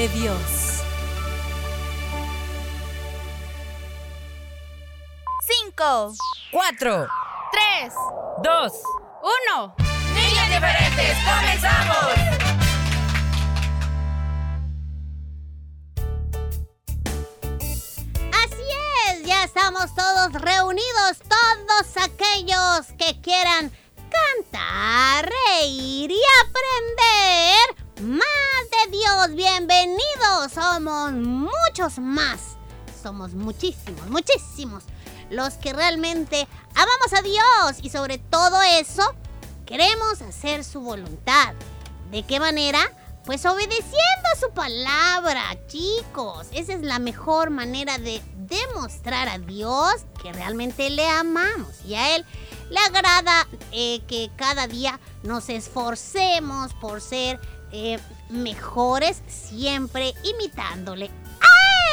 de Dios. Cinco, Cuatro, tres, dos. uno. Niños diferentes, comenzamos. Así es, ya estamos todos reunidos, todos aquellos que quieran cantar, reír y aprender más de Dios. Bienvenidos, somos muchos más, somos muchísimos, muchísimos los que realmente amamos a Dios y sobre todo eso queremos hacer su voluntad. ¿De qué manera? Pues obedeciendo su palabra, chicos. Esa es la mejor manera de demostrar a Dios que realmente le amamos. Y a Él le agrada eh, que cada día nos esforcemos por ser eh, mejores, siempre imitándole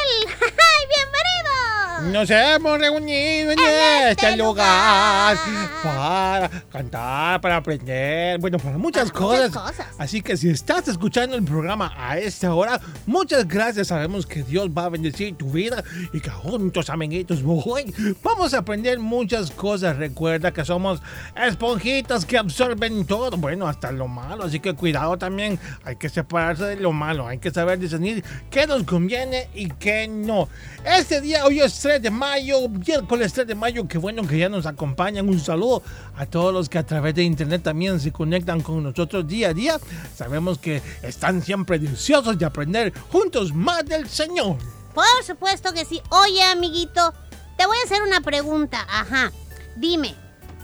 ¡Ay, bienvenidos! Nos hemos reunido en, En este este lugar lugar. para cantar, para aprender, bueno, para muchas Para cosas. muchas cosas. Así que si estás escuchando el programa a esta hora, muchas gracias. Sabemos que Dios va a bendecir tu vida y que juntos, amiguitos, hoy vamos a aprender muchas cosas. Recuerda que somos esponjitas que absorben todo, bueno, hasta lo malo. Así que cuidado también, hay que separarse de lo malo, hay que saber discernir qué nos conviene y qué no. Este día, hoy es 3 de mayo, miércoles 3 de mayo, qué bueno que ya nos acompañan. Un saludo a todos los que a través de internet también se conectan con nosotros día a día. Sabemos que están siempre deseosos de aprender juntos más del Señor. Por supuesto que sí. Oye, amiguito, te voy a hacer una pregunta. Ajá. Dime,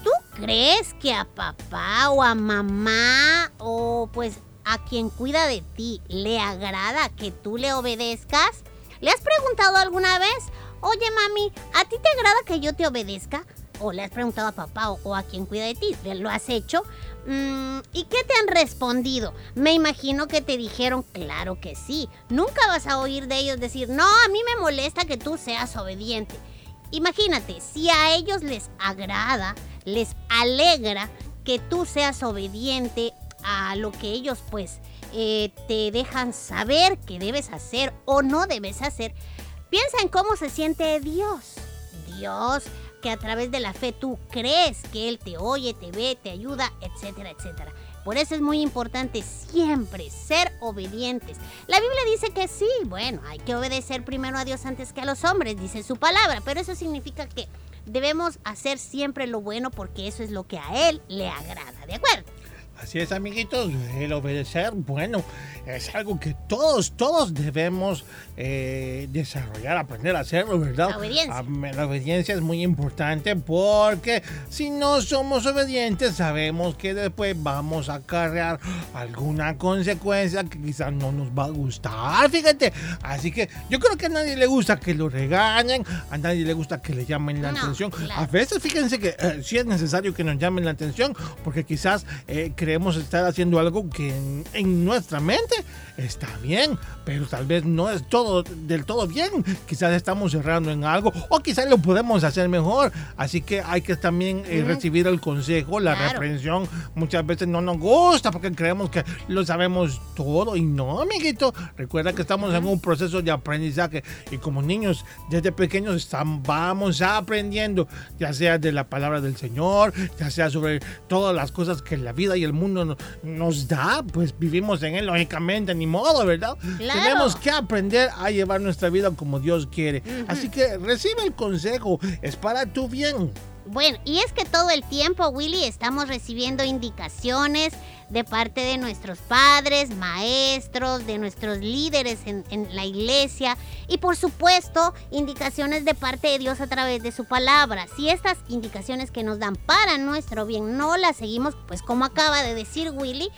¿tú crees que a papá o a mamá o pues a quien cuida de ti le agrada que tú le obedezcas? ¿Le has preguntado alguna vez? Oye, mami, ¿a ti te agrada que yo te obedezca? ¿O le has preguntado a papá o, a quien cuida de ti? ¿Lo has hecho? Mm, ¿Y qué te han respondido? Me imagino que te dijeron, claro que sí. Nunca vas a oír de ellos decir, no, a mí me molesta que tú seas obediente. Imagínate, si a ellos les agrada, les alegra que tú seas obediente a lo que ellos pues eh, te dejan saber que debes hacer o no debes hacer, piensa en cómo se siente Dios. Dios que a través de la fe tú crees que Él te oye, te ve, te ayuda, etcétera, etcétera. Por eso es muy importante siempre ser obedientes. La Biblia dice que sí, bueno, hay que obedecer primero a Dios antes que a los hombres, dice su palabra, pero eso significa que debemos hacer siempre lo bueno porque eso es lo que a Él le agrada, ¿de acuerdo? Así es, amiguitos, el obedecer, bueno, es algo que todos, todos debemos eh, desarrollar, aprender a hacerlo, ¿verdad? La obediencia. La obediencia es muy importante porque si no somos obedientes, sabemos que después vamos a acarrear alguna consecuencia que quizás no nos va a gustar, fíjate. Así que yo creo que a nadie le gusta que lo regañen, a nadie le gusta que le llamen la No, atención. claro. A veces, fíjense que eh, sí es necesario que nos llamen la atención porque quizás eh, queremos estar haciendo algo que en, en nuestra mente está bien, pero tal vez no es todo del todo bien. Quizás estamos cerrando en algo o quizás lo podemos hacer mejor. Así que hay que también eh, recibir el consejo, la Claro. reprensión. Muchas veces no nos gusta porque creemos que lo sabemos todo y no, amiguito. Recuerda que estamos en un proceso de aprendizaje y como niños desde pequeños están, vamos aprendiendo, ya sea de la palabra del Señor, ya sea sobre todas las cosas que la vida y el mundo no- nos da, pues vivimos en él lógicamente, ni modo, ¿verdad? Claro. Tenemos que aprender a llevar nuestra vida como Dios quiere. Así que recibe el consejo, es para tu bien. Bueno, y es que todo el tiempo, Willy, estamos recibiendo indicaciones de parte de nuestros padres, maestros, de nuestros líderes en, la iglesia y por supuesto indicaciones de parte de Dios a través de su palabra. Si estas indicaciones que nos dan para nuestro bien no las seguimos, pues como acaba de decir Willy,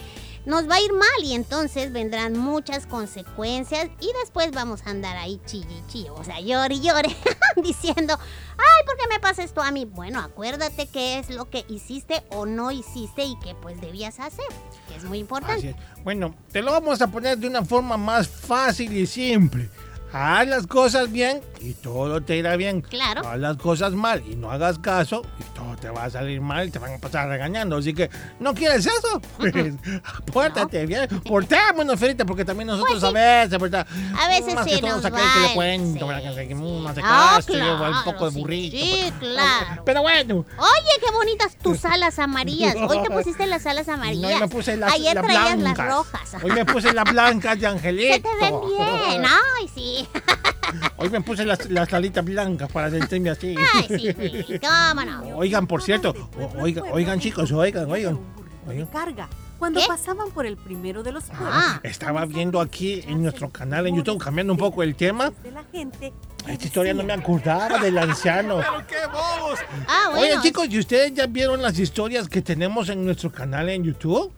nos va a ir mal y entonces vendrán muchas consecuencias y después vamos a andar ahí chille, o sea, llore y llore, diciendo, ay, ¿por qué me pasa esto a mí? Bueno, acuérdate qué es lo que hiciste o no hiciste y que pues debías hacer, que es muy importante. Bueno, te lo vamos a poner de una forma más fácil y simple. Haz las cosas bien y todo te irá bien. Claro. Haz las cosas mal y no hagas caso y todo te va a salir mal y te van a pasar regañando. Así que, ¿no quieres eso? Pues, pórtate bien. Portémonos, Ferita, porque también nosotros Pues a veces, ¿verdad? A veces Más se que nos va que le el- cuento, sí, ¿verdad? Que- que, no hace Ah, caso, luego un poco de sí, burrito. sí, pues. claro. Pero bueno, Oye, qué bonitas tus alas amarillas. Hoy te pusiste las alas no, amarillas. hoy me puse las, Ayer traías blancas. las rojas. Hoy me puse las blancas de Angelito. Se te ven bien. Ay, sí. Hoy me puse las, las alitas blancas para sentirme así. Ay, sí, Willy. ¿Cómo no? Oigan, por cierto, o- oigan, oigan chicos, oigan, oigan. oigan. Carga. Cuando ¿Qué? pasaban por el primero de los pueblos. Ah, Estaba viendo aquí en nuestro canal en YouTube, cambiando un poco el tema. De la gente Esta historia no me acordaba del anciano. ¡Qué bobos! ah, bueno. Oigan chicos, ¿y ustedes ya vieron las historias que tenemos en nuestro canal en YouTube?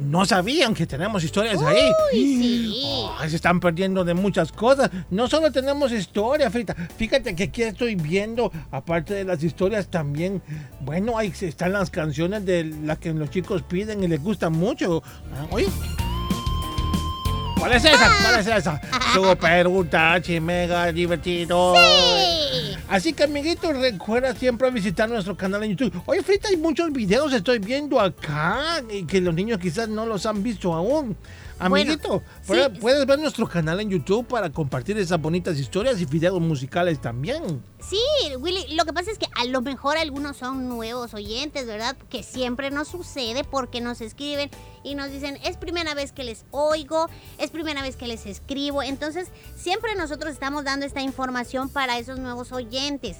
No sabían que tenemos historias ahí. Uy, sí. Ay, se están perdiendo de muchas cosas. No solo tenemos historia, Frita. Fíjate que aquí estoy viendo, aparte de las historias, también, bueno, ahí están las canciones de las que los chicos piden y les gustan mucho. Ah, Oye. ¿Cuál es esa? ¿Cuál es esa? Super Utachi, mega divertido. Sí. Así que, amiguitos, recuerda siempre visitar nuestro canal en YouTube. Oye, Frita, hay muchos videos estoy viendo acá y que los niños quizás no los han visto aún. Bueno, Amiguito, sí. puedes ver nuestro canal en YouTube para compartir esas bonitas historias y videos musicales también. Sí, Willy, lo que pasa es que a lo mejor algunos son nuevos oyentes, ¿verdad? Que siempre nos sucede porque nos escriben y nos dicen, es primera vez que les oigo, es primera vez que les escribo. Entonces, siempre nosotros estamos dando esta información para esos nuevos oyentes.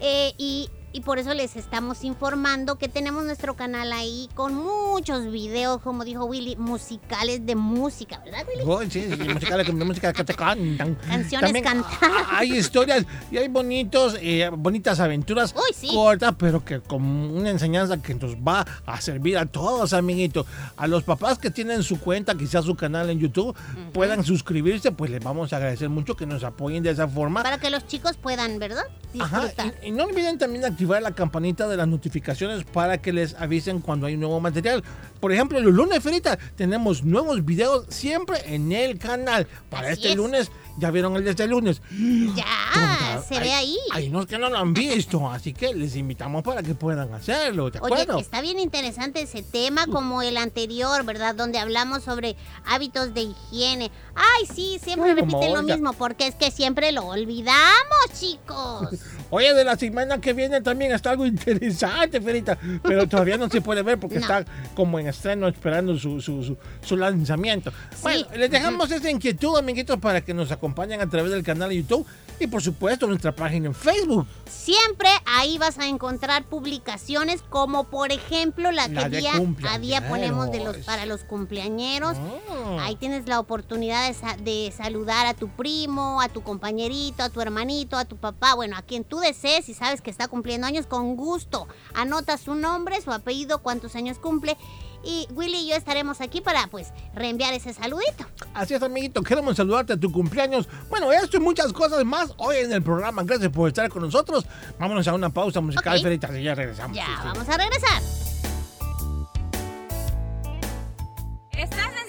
Eh, y, y por eso les estamos informando que tenemos nuestro canal ahí con muchos videos, como dijo Willy, musicales de música, ¿verdad, Willy? Oh, sí, sí, musicales, de música que te cantan. Canciones También cantadas. Hay historias y hay bonitos, eh, bonitas aventuras Uy, sí. cortas, pero que con una enseñanza que nos va a servir a todos, amiguitos. A los papás que tienen su cuenta, quizás su canal en YouTube, puedan suscribirse, pues les vamos a agradecer mucho que nos apoyen de esa forma. Para que los chicos puedan, ¿verdad? Ajá, Disfrutar. y, y no olviden también activar la campanita de las notificaciones para que les avisen cuando hay nuevo material. Por ejemplo, los lunes, Ferita, tenemos nuevos videos siempre en el canal. Para Así este es. lunes, ya vieron el de este lunes. Ya, Tonta, se hay- ve ahí. Hay unos que no lo han visto, así que les invitamos para que puedan hacerlo, ¿de Oye, acuerdo? está bien interesante ese tema como el anterior, ¿verdad? Donde hablamos sobre hábitos de higiene. Ay, sí, siempre como repiten lo mismo porque es que siempre lo olvidamos, chicos. Oye, de la semana que viene también está algo interesante, Ferita, pero todavía no se puede ver porque No. está como en estreno esperando su, su, su- su lanzamiento. Bueno, les dejamos esa inquietud, amiguitos, para que nos acompañen a través del canal de YouTube y, por supuesto, nuestra página en Facebook. Siempre ahí vas a encontrar publicaciones como por ejemplo la que La día a día ponemos de los para los cumpleañeros. Ah. Ahí tienes la oportunidad de, sa- de saludar a tu primo, a tu compañerito, a tu hermanito, a tu papá, bueno, a quien tú desees y sabes que está cumpliendo años, con gusto. Anota su nombre, su apellido, cuántos años cumple. Y Willy y yo estaremos aquí para, pues, reenviar ese saludito. Así es, amiguito, queremos saludarte a tu cumpleaños. Bueno, esto y muchas cosas más hoy en el programa. Gracias por estar con nosotros. Vámonos a una pausa musical, Ok. Ferita, y ya regresamos. Ya, Sí, sí. vamos a regresar.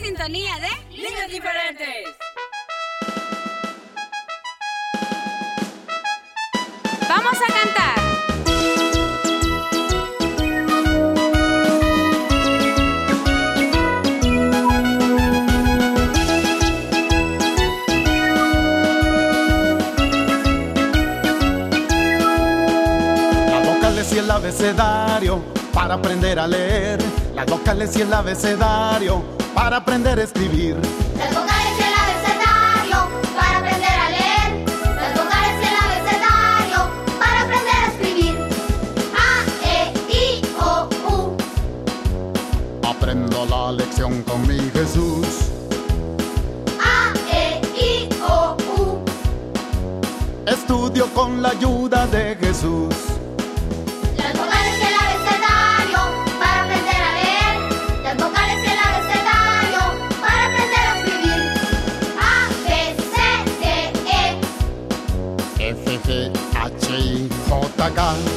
sintonía de Niños diferentes. Vamos a cantar. El abecedario para aprender a leer. Las vocales y el abecedario para aprender a escribir. Las vocales y el abecedario para aprender a leer. Las vocales y el abecedario para aprender a escribir. A, E, I, O, U. Aprendo la lección con mi Jesús. A, E, I, O, U. Estudio con la ayuda de Jesús. acá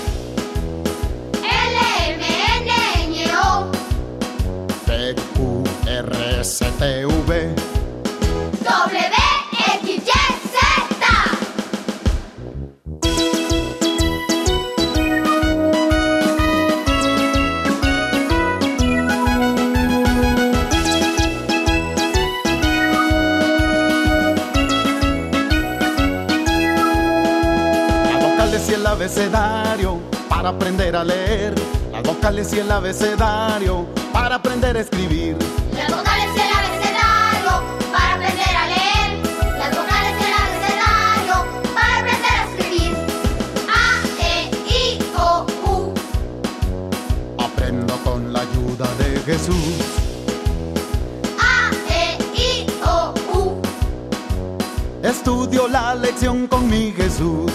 abecedario para aprender a leer. Las vocales y el abecedario para aprender a escribir. Las vocales y el abecedario para aprender a leer. Las vocales y el abecedario para aprender a escribir. A, E, I, O, U. Aprendo con la ayuda de Jesús. A, E, I, O, U. Estudio la lección con mi Jesús.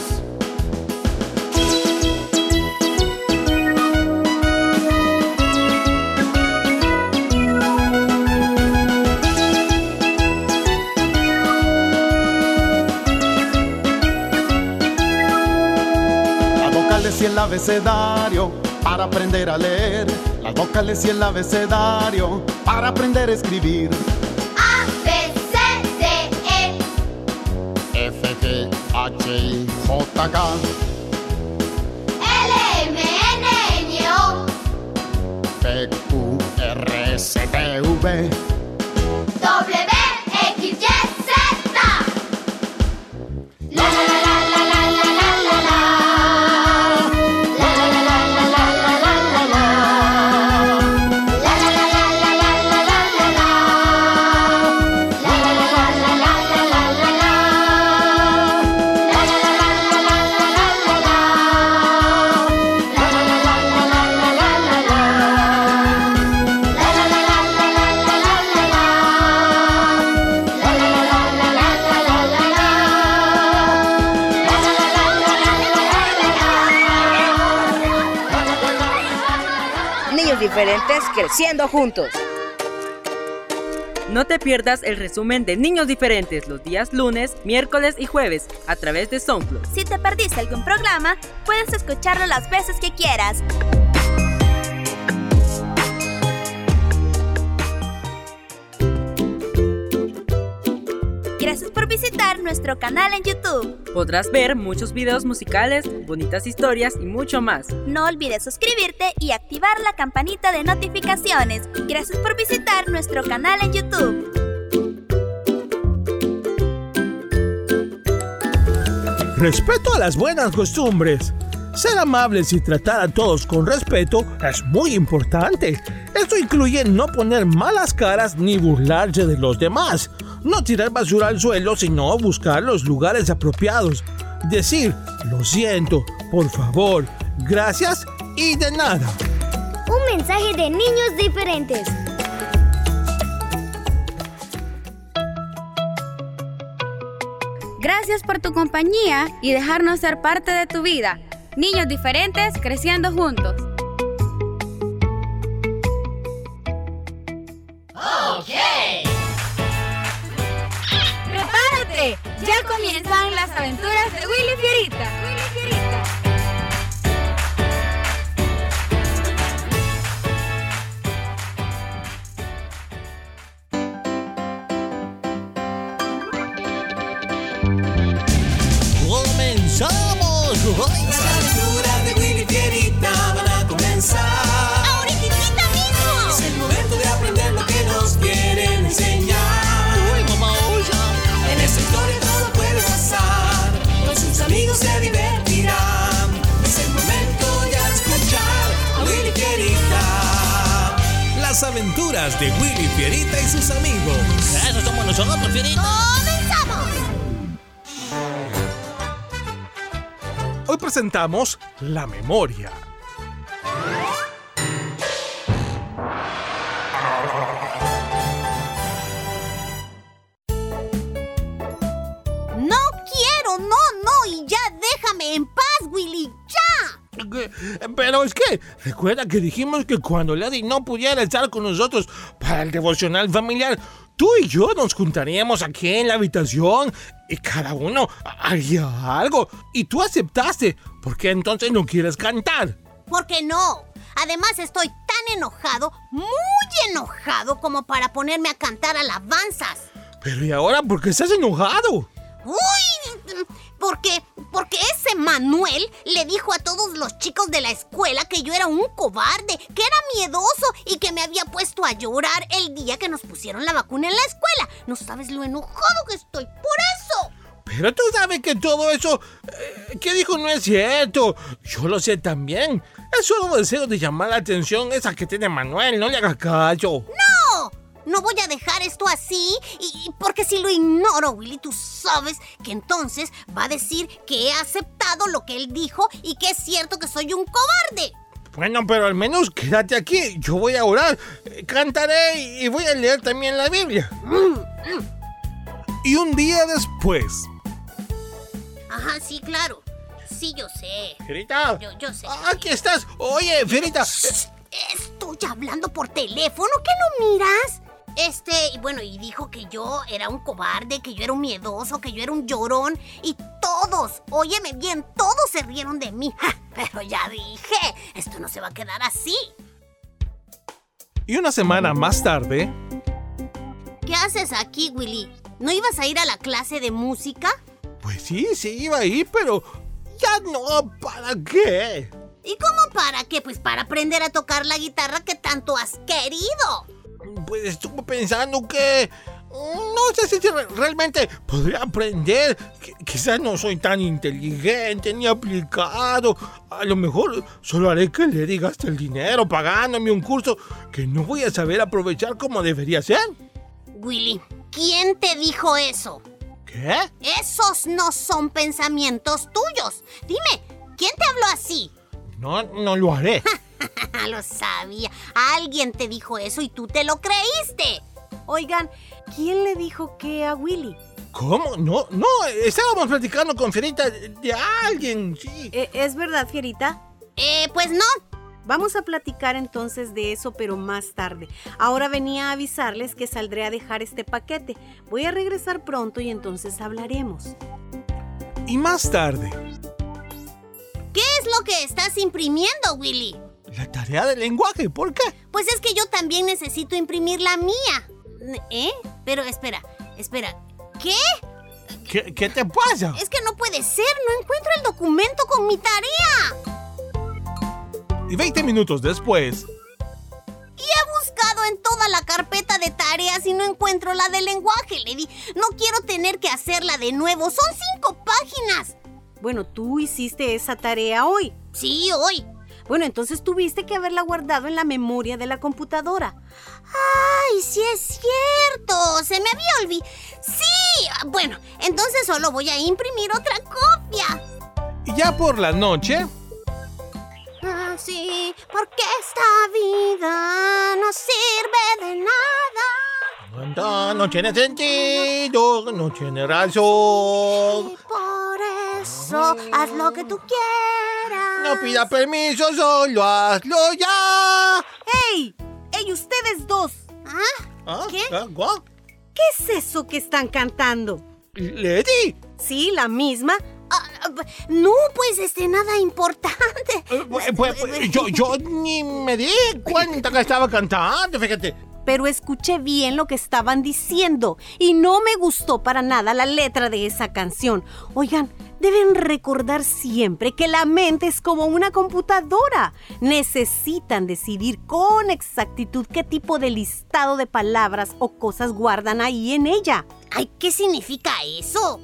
Para aprender a leer. Las vocales y el abecedario para aprender a escribir. Creciendo juntos. No te pierdas el resumen de Niños Diferentes los días lunes, miércoles y jueves a través de SoundCloud. Si te perdiste algún programa, puedes escucharlo las veces que quieras. Gracias por visitar nuestro canal en YouTube. Podrás ver muchos videos musicales, bonitas historias y mucho más. No olvides suscribirte y activar la campanita de notificaciones. Gracias por visitar nuestro canal en YouTube. Respeto a las buenas costumbres. Ser amables y tratar a todos con respeto es muy importante. Esto incluye no poner malas caras ni burlarse de los demás. No tirar basura al suelo, sino buscar los lugares apropiados. Decir, lo siento, por favor, gracias y de nada. Un mensaje de niños diferentes. Gracias por tu compañía y dejarnos ser parte de tu vida. Niños diferentes creciendo juntos. ¡Prepárate! Ya comienzan las aventuras de Willy Fierita. Willy Fierita. Aventuras de Willy Fierita y sus amigos. Eso somos nosotros, Fierita. ¡Comenzamos! Hoy presentamos La Memoria. Recuerda que dijimos que cuando Lady no pudiera estar con nosotros para el devocional familiar, tú y yo nos juntaríamos aquí en la habitación y cada uno haría algo. Y tú aceptaste, porque entonces no quieres cantar. ¿Por qué no? Además estoy tan enojado, muy enojado como para ponerme a cantar alabanzas. Pero ¿y ahora por qué estás enojado? Uy, porque porque ese Manuel le dijo a todos los chicos de la escuela que yo era un cobarde, que era miedoso y que me había puesto a llorar el día que nos pusieron la vacuna en la escuela. No sabes lo enojado que estoy por eso. Pero tú sabes que todo eso eh, que dijo no es cierto. Yo lo sé también. Es solo deseo de llamar la atención esa que tiene Manuel. No le hagas caso. ¡No! No voy a dejar esto así, y, y porque si lo ignoro, Willy, tú sabes que entonces va a decir que he aceptado lo que él dijo y que es cierto que soy un cobarde. Bueno, pero al menos quédate aquí. Yo voy a orar, eh, cantaré y voy a leer también la Biblia. Y un día después, Ajá, sí, claro. Sí, yo sé. Ferita. Yo, yo sé. Aquí estás. Oye, Ferita. Estoy hablando por teléfono, ¿qué no miras? Este, y bueno, y dijo que yo era un cobarde, que yo era un miedoso, que yo era un llorón. Y todos, óyeme bien, todos se rieron de mí. Ja, Pero ya dije, esto no se va a quedar así. y una semana más tarde, ¿Qué haces aquí, Willy? ¿No ibas a ir a la clase de música? Pues sí, sí iba ahí, pero ya no. ¿Para qué? ¿Y cómo para qué? Pues para aprender a tocar la guitarra que tanto has querido. Pues estuve pensando que... No sé si re- realmente podría aprender. Qui- Quizás no soy tan inteligente ni aplicado. A lo mejor solo haré que le gaste el dinero pagándome un curso que no voy a saber aprovechar como debería ser. Willy, ¿quién te dijo eso? ¿Qué? Esos no son pensamientos tuyos. Dime, ¿quién te habló así? No, no lo haré. lo sabía. Alguien te dijo eso y tú te lo creíste. Oigan, ¿quién le dijo qué a Willy? ¿Cómo? No, no, estábamos platicando con Ferita de alguien, sí. Eh, ¿Es verdad, Fierita? Eh, pues no. Vamos a platicar entonces de eso, pero más tarde. Ahora venía a avisarles que saldré a dejar este paquete. Voy a regresar pronto y entonces hablaremos. y más tarde, ¿Qué es lo que estás imprimiendo, Willy? La tarea de lenguaje, ¿por qué? Pues es que yo también necesito imprimir la mía. ¿Eh? Pero espera, espera. ¿Qué? ¿Qué, qué te pasa? Es que no puede ser, no encuentro el documento con mi tarea. y 20 minutos después, Y he buscado en toda la carpeta de tareas y no encuentro la de lenguaje, Lady. No quiero tener que hacerla de nuevo. Son cinco páginas. Bueno, tú hiciste esa tarea hoy. Sí, hoy. Bueno, entonces tuviste que haberla guardado en la memoria de la computadora. ¡Ay, sí es cierto! Se me había olvidado. Sí. Bueno, entonces solo voy a imprimir otra copia. y ya por la noche, Ah, sí, porque esta vida no sirve de nada. No, no tiene sentido, no tiene razón. Y por eso haz lo que tú quieras. No pida permiso, solo hazlo ya. ¡Ey! ¡Ey, ustedes dos! ¿Ah? ¿Ah? ¿Qué? ¿Ah? ¿Qué es eso que están cantando? Lady. Sí, la misma. Ah, ah, no, pues este, nada importante. Eh, pues, pues, pues, yo, yo ni me di cuenta que estaba cantando, fíjate. Pero escuché bien lo que estaban diciendo y no me gustó para nada la letra de esa canción. Oigan, Deben recordar siempre que la mente es como una computadora. Necesitan decidir con exactitud qué tipo de listado de palabras o cosas guardan ahí en ella. Ay, ¿qué significa eso?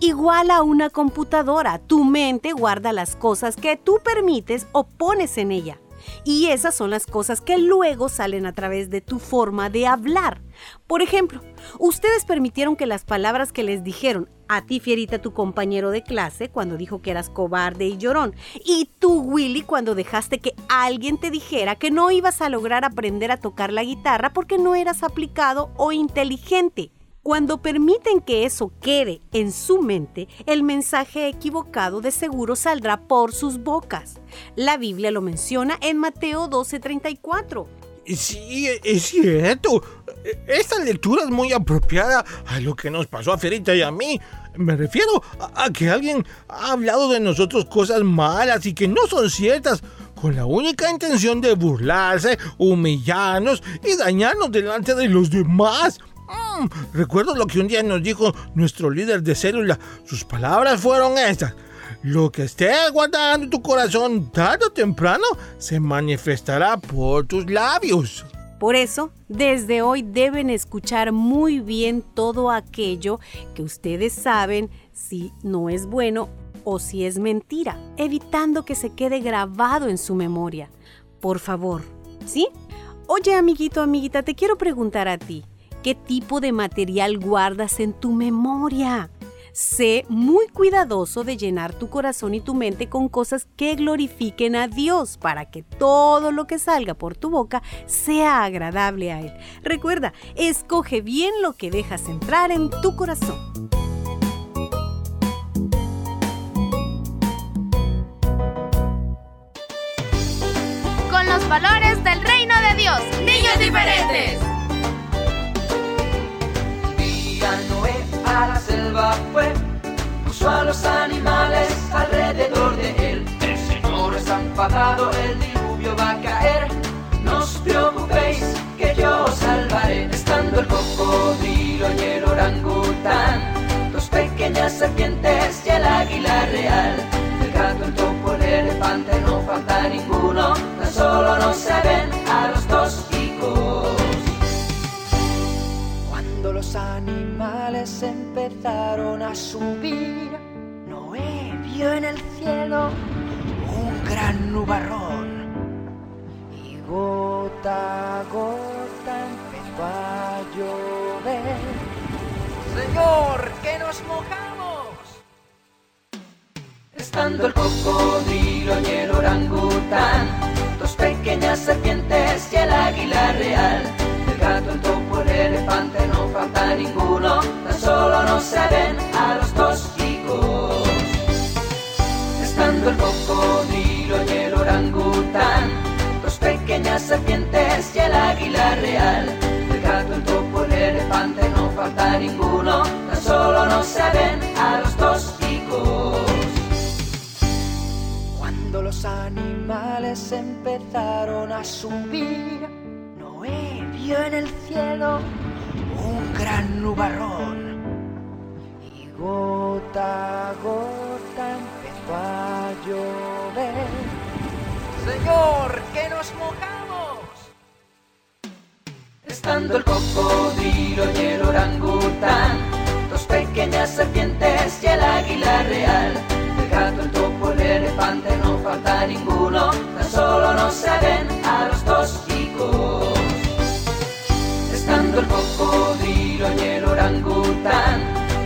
Igual a una computadora, tu mente guarda las cosas que tú permites o pones en ella. Y esas son las cosas que luego salen a través de tu forma de hablar. Por ejemplo, ustedes permitieron que las palabras que les dijeron a ti, Fierita, tu compañero de clase, cuando dijo que eras cobarde y llorón, y tú, Willy, cuando dejaste que alguien te dijera que no ibas a lograr aprender a tocar la guitarra porque no eras aplicado o inteligente. Cuando permiten que eso quede en su mente, el mensaje equivocado de seguro saldrá por sus bocas. La Biblia lo menciona en Mateo 12:34. Sí, es cierto. Esta lectura es muy apropiada a lo que nos pasó a Ferita y a mí. Me refiero a, que alguien ha hablado de nosotros cosas malas y que no son ciertas, con la única intención de burlarse, humillarnos y dañarnos delante de los demás. Mm, recuerdo lo que un día nos dijo nuestro líder de célula. Sus palabras fueron estas. Lo que estés guardando tu corazón tarde o temprano se manifestará por tus labios. Por eso, desde hoy deben escuchar muy bien todo aquello que ustedes saben si no es bueno o si es mentira, evitando que se quede grabado en su memoria. Por favor, ¿sí? Oye, amiguito, amiguita, te quiero preguntar a ti, ¿qué tipo de material guardas en tu memoria? Sé muy cuidadoso de llenar tu corazón y tu mente con cosas que glorifiquen a Dios para que todo lo que salga por tu boca sea agradable a Él. Recuerda, escoge bien lo que dejas entrar en tu corazón. Con los valores del reino de Dios. Niños diferentes. día a la selva fue, puso a los animales alrededor de él. El Señor está enfadado, el diluvio va a caer. No os preocupéis, que yo os salvaré. Estando el cocodrilo y el orangután, dos pequeñas serpientes y el águila real. El gato, el topo, el elefante, no falta ninguno, tan solo no se ven a los dos hijos. Los animales empezaron a subir, Noé vio en el cielo un gran nubarrón. Y gota a gota empezó a llover. Señor, que nos mojamos. Estando el cocodrilo y el orangután, dos pequeñas serpientes y el águila real. El gato, el el elefante, no falta ninguno, tan solo no se ven a los hijos. Estando el cocodrilo y el orangután, dos pequeñas serpientes y el águila real. El gato, el topo, el elefante, no falta ninguno, tan solo no se ven a los dos hijos. Cuando los animales empezaron a subir, Noé vio en el cielo un gran nubarrón. Y gota a gota empezó a llover. Señor, que nos mojamos. Estando el cocodrilo y el orangután, dos pequeñas serpientes y el águila real. El gato, el topo, el elefante, no falta ninguno, tan solo no se ven a los dos hijos. Y el orangután,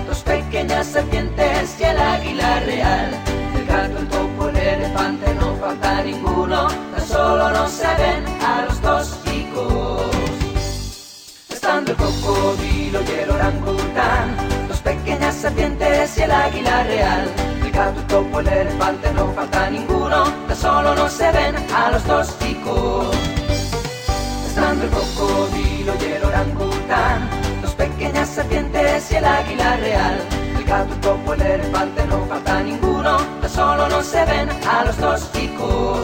dos pequeñas serpientes y el águila real. El gato, el topo, el elefante, no falta ninguno, tan solo no se ven a los dos hijos. Estando el cocodrilo y el orangután, dos pequeñas serpientes y el águila real. El gato, el topo, el elefante, no falta ninguno, tan solo no se ven a los dos hijos. Serpientes y el águila real. El gato, el topo, el elefante, no falta ninguno, tan solo no se ven a los dos hijos.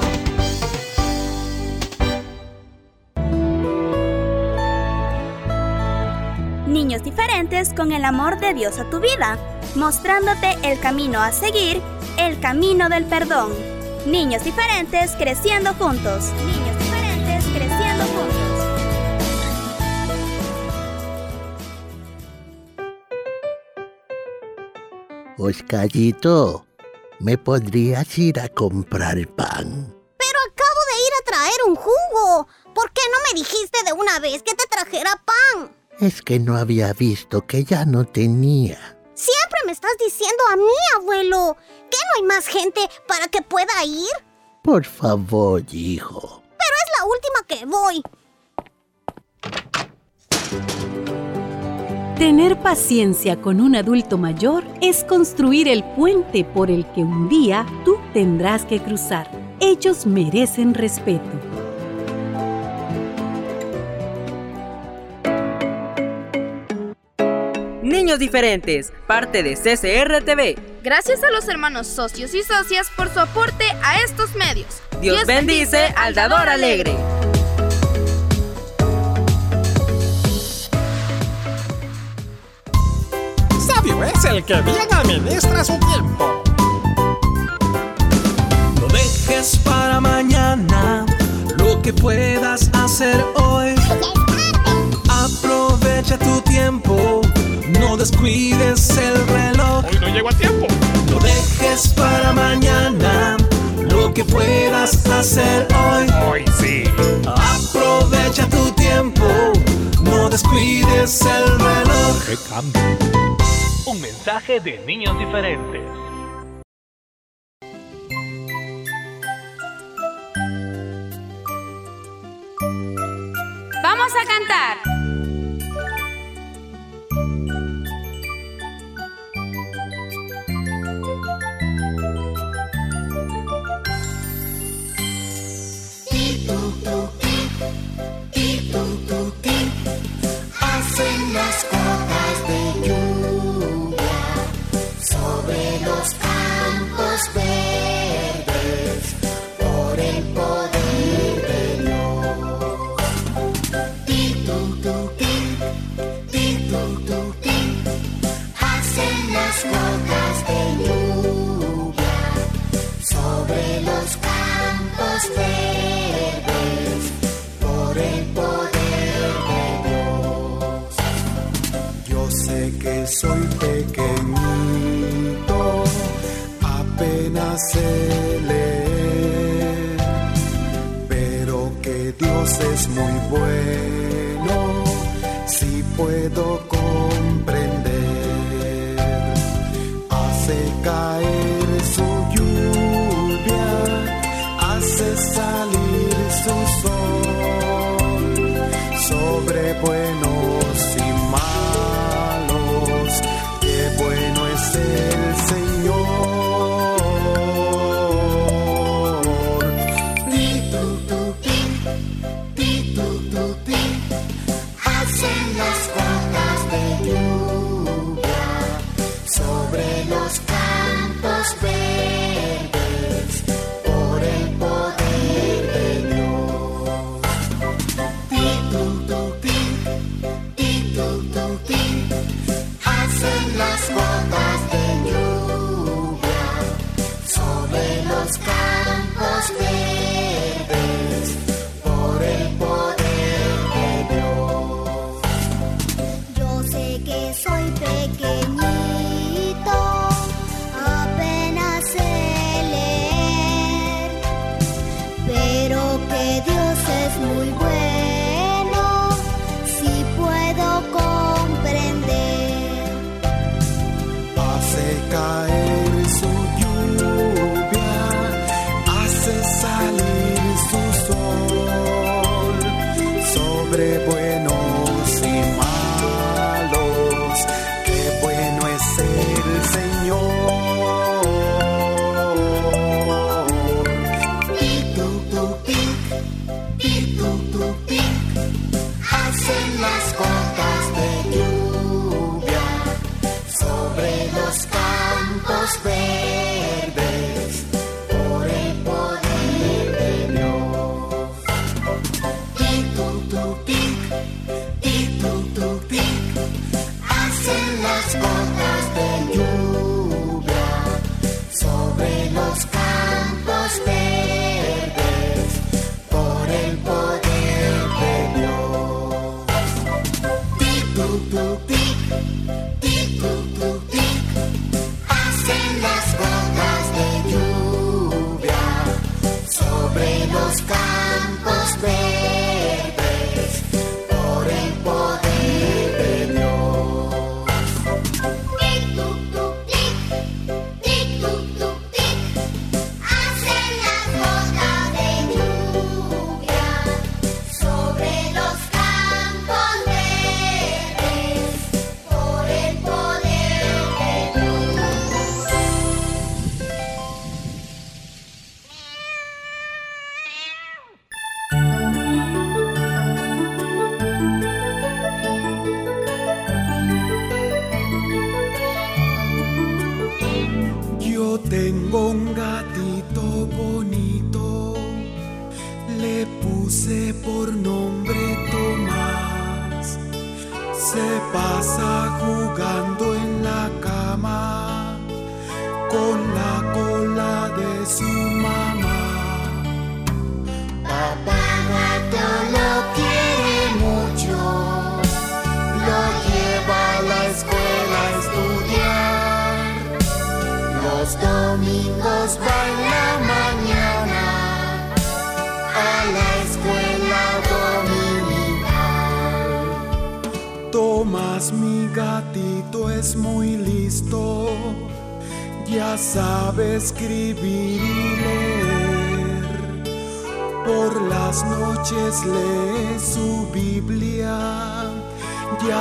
Niños diferentes con el amor de Dios a tu vida. mostrándote el camino a seguir, el camino del perdón. Niños diferentes creciendo juntos. Oscarito, ¿me podrías ir a comprar pan? Pero acabo de ir a traer un jugo. ¿Por qué no me dijiste de una vez que te trajera pan? Es que no había visto que ya no tenía. Siempre me estás diciendo a mí, abuelo. ¿Que no hay más gente para que pueda ir? Por favor, hijo. Pero es la última que voy. Tener paciencia con un adulto mayor es construir el puente por el que un día tú tendrás que cruzar. Ellos merecen respeto. Niños diferentes, parte de CCR TV. Gracias a los hermanos socios y socias por su aporte a estos medios. Dios, bendice al dador alegre. El que bien administra su tiempo. No dejes para mañana lo que puedas hacer hoy. Aprovecha tu tiempo, no descuides el reloj. Hoy no llego a tiempo. No dejes para mañana lo que puedas hacer hoy. Hoy sí. Aprovecha tu tiempo, no descuides el reloj. ¡Qué cambio! Un mensaje de niños diferentes. Vamos a cantar.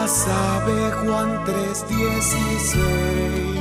sabe Juan 3:16.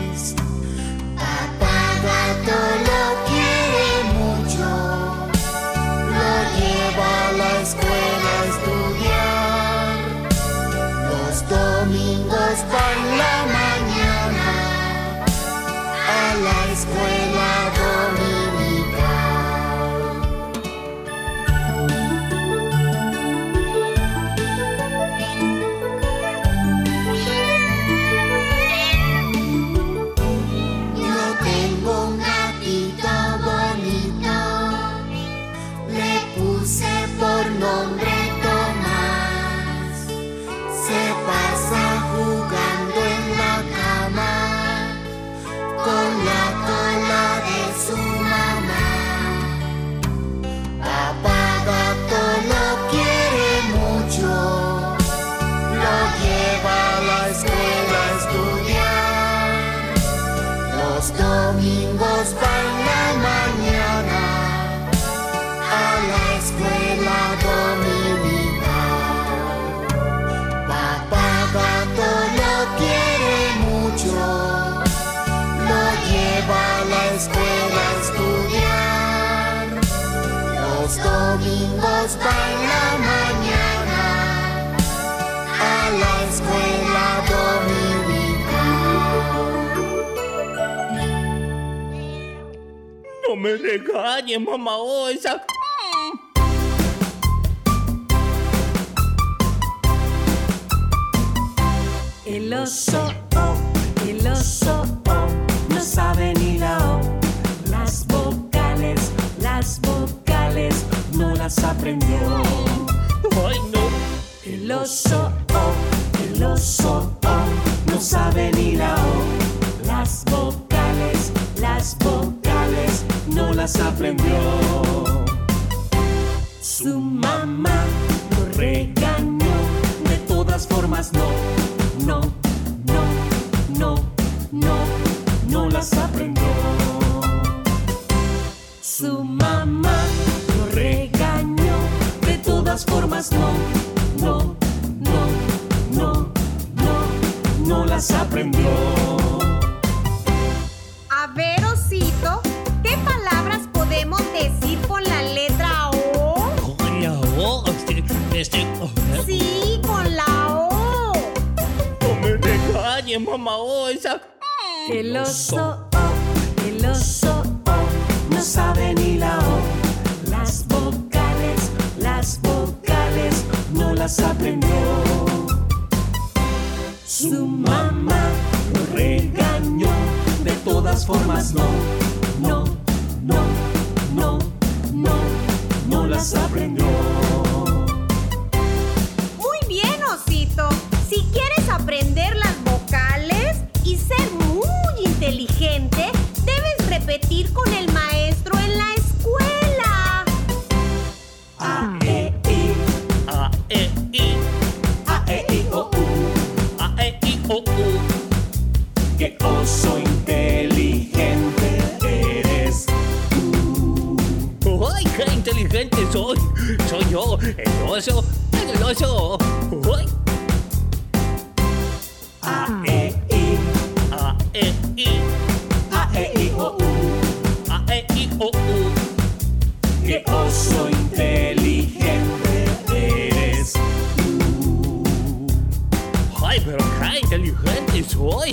que oh, oso inteligente eres tú. Ay, pero qué inteligente soy.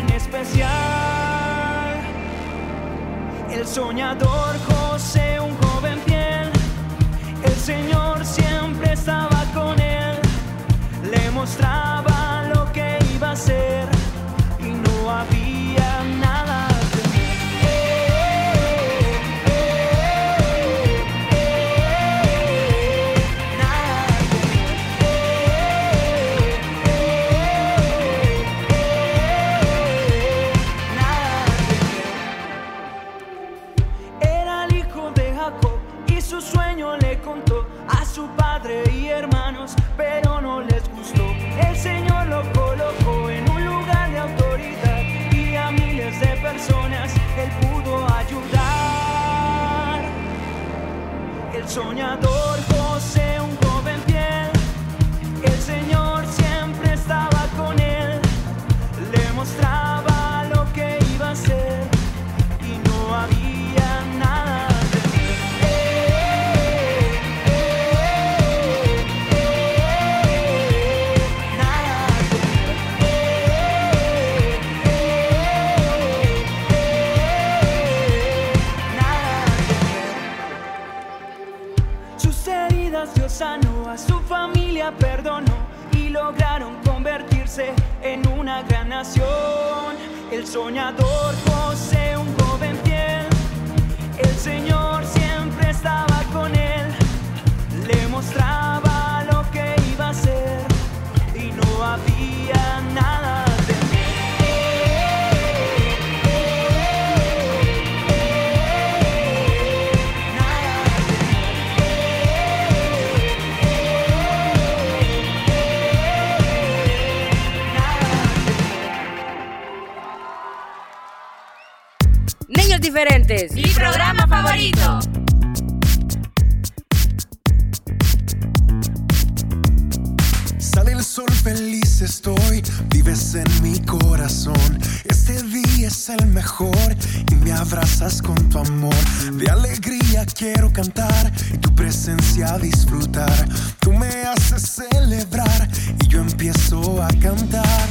tan especial. El soñador José sognatori soñador posee un joven fiel, el Señor siempre estaba con él, le mostraba. Mi programa favorito. Sale el sol, feliz estoy, vives en mi corazón. Este día es el mejor y me abrazas con tu amor. De alegría quiero cantar y tu presencia disfrutar. Tú me haces celebrar y yo empiezo a cantar.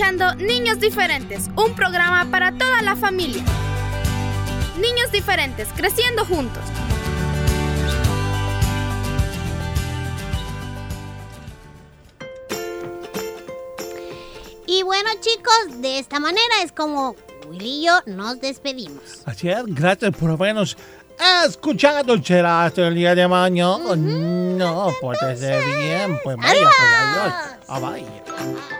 Escuchando Niños Diferentes, un programa para toda la familia. Niños Diferentes, creciendo juntos. Y bueno, chicos, de esta manera es como Willy y yo nos despedimos. Así es, gracias por habernos escuchado, chera, hasta el día de mañana. No, pórtese bien, pues vaya, pues adiós. Ah, vaya.